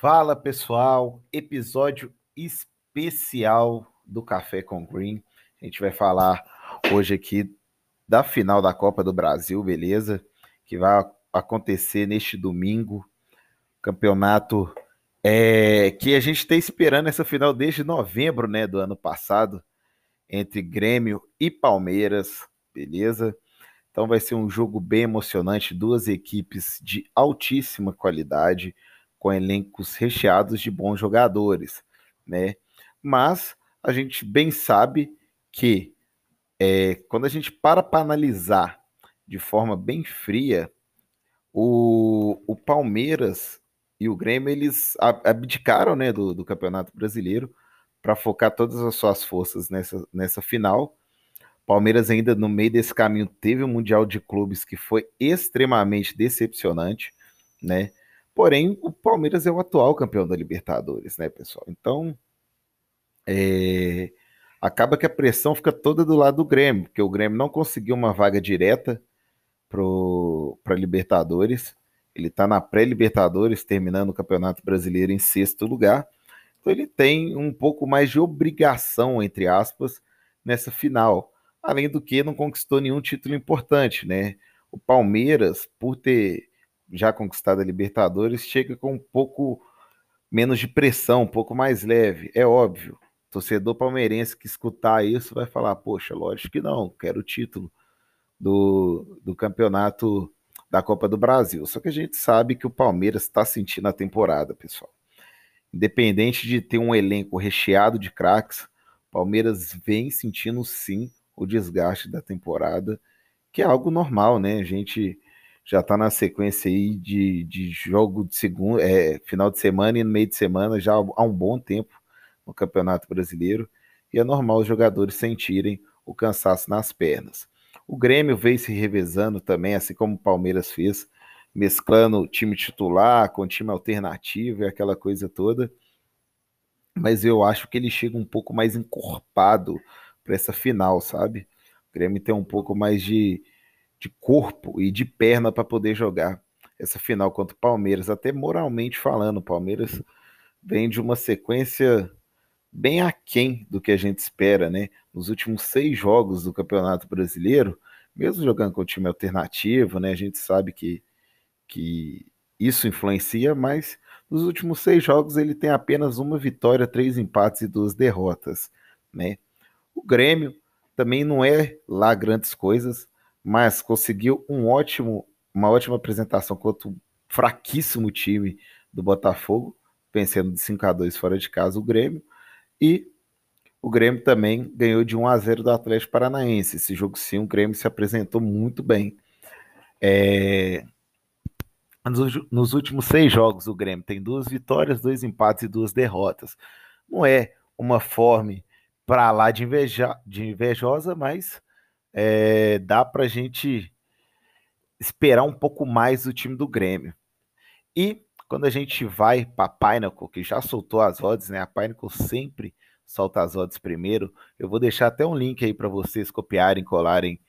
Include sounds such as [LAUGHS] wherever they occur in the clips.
Fala pessoal, episódio especial do Café com Green. A gente vai falar hoje aqui da final da Copa do Brasil, beleza? Que vai acontecer neste domingo. Campeonato é, que a gente está esperando essa final desde novembro né, do ano passado, entre Grêmio e Palmeiras, beleza? Então vai ser um jogo bem emocionante, duas equipes de altíssima qualidade com elencos recheados de bons jogadores, né? Mas a gente bem sabe que é, quando a gente para para analisar de forma bem fria, o, o Palmeiras e o Grêmio eles abdicaram né, do, do Campeonato Brasileiro para focar todas as suas forças nessa, nessa final. Palmeiras ainda no meio desse caminho teve um Mundial de Clubes que foi extremamente decepcionante, né? Porém, o Palmeiras é o atual campeão da Libertadores, né, pessoal? Então, é, acaba que a pressão fica toda do lado do Grêmio, porque o Grêmio não conseguiu uma vaga direta para Libertadores. Ele está na pré-Libertadores, terminando o Campeonato Brasileiro em sexto lugar. Então ele tem um pouco mais de obrigação, entre aspas, nessa final. Além do que não conquistou nenhum título importante, né? O Palmeiras, por ter já conquistada a Libertadores, chega com um pouco menos de pressão, um pouco mais leve. É óbvio. Torcedor palmeirense que escutar isso vai falar: poxa, lógico que não, quero o título do, do campeonato da Copa do Brasil. Só que a gente sabe que o Palmeiras está sentindo a temporada, pessoal. Independente de ter um elenco recheado de craques, Palmeiras vem sentindo sim o desgaste da temporada, que é algo normal, né? A gente já está na sequência aí de, de jogo de segundo, é, final de semana e no meio de semana já há um bom tempo no Campeonato Brasileiro e é normal os jogadores sentirem o cansaço nas pernas. O Grêmio veio se revezando também, assim como o Palmeiras fez, mesclando time titular com time alternativo e aquela coisa toda. Mas eu acho que ele chega um pouco mais encorpado para essa final, sabe? O Grêmio tem um pouco mais de, de corpo e de perna para poder jogar essa final contra o Palmeiras, até moralmente falando. O Palmeiras vem de uma sequência bem aquém do que a gente espera, né? Nos últimos seis jogos do Campeonato Brasileiro, mesmo jogando com time alternativo, né? A gente sabe que, que isso influencia, mas nos últimos seis jogos ele tem apenas uma vitória, três empates e duas derrotas, né? O Grêmio também não é lá grandes coisas, mas conseguiu um ótimo, uma ótima apresentação contra o fraquíssimo time do Botafogo, vencendo de 5 a 2 fora de casa o Grêmio. E o Grêmio também ganhou de 1 a 0 do Atlético Paranaense. Esse jogo sim, o Grêmio se apresentou muito bem. É... Nos últimos seis jogos, o Grêmio tem duas vitórias, dois empates e duas derrotas. Não é uma forma para lá de, inveja... de invejosa, mas é, dá para a gente esperar um pouco mais do time do Grêmio. E quando a gente vai para a Pinnacle, que já soltou as odds, né? A Pinnacle sempre solta as odds primeiro. Eu vou deixar até um link aí para vocês copiarem, colarem,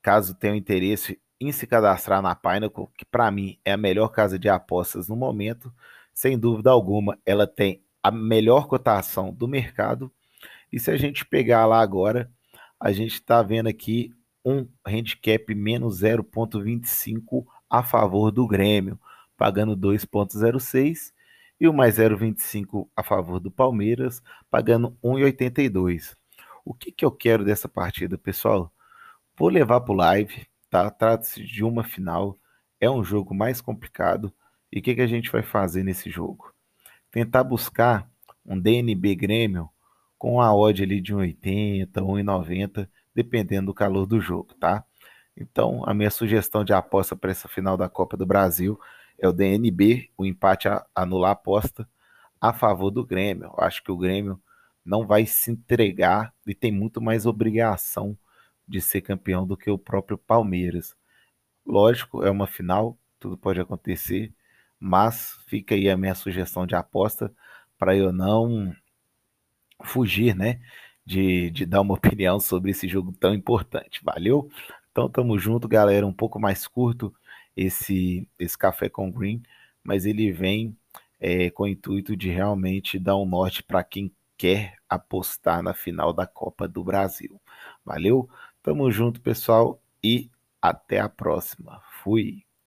caso tenham interesse em se cadastrar na Pinnacle, que para mim é a melhor casa de apostas no momento. Sem dúvida alguma, ela tem a melhor cotação do mercado. E se a gente pegar lá agora, a gente está vendo aqui um handicap menos 0,25 a favor do Grêmio, pagando 2,06 e o mais 0,25 a favor do Palmeiras, pagando 1,82. O que, que eu quero dessa partida, pessoal? Vou levar para o live, tá? Trata-se de uma final, é um jogo mais complicado. E o que, que a gente vai fazer nesse jogo? Tentar buscar um DNB Grêmio com a odd ali de 1,80, 1,90, dependendo do calor do jogo, tá? Então, a minha sugestão de aposta para essa final da Copa do Brasil é o DNB, o empate a, anular a aposta a favor do Grêmio. Eu acho que o Grêmio não vai se entregar e tem muito mais obrigação de ser campeão do que o próprio Palmeiras. Lógico, é uma final, tudo pode acontecer, mas fica aí a minha sugestão de aposta para eu não fugir, né? De, de dar uma [LAUGHS] opinião sobre esse jogo tão importante. Valeu? Então tamo junto, galera. Um pouco mais curto esse, esse café com green, mas ele vem é, com o intuito de realmente dar um norte para quem quer apostar na final da Copa do Brasil. Valeu? Tamo junto, pessoal, e até a próxima. Fui.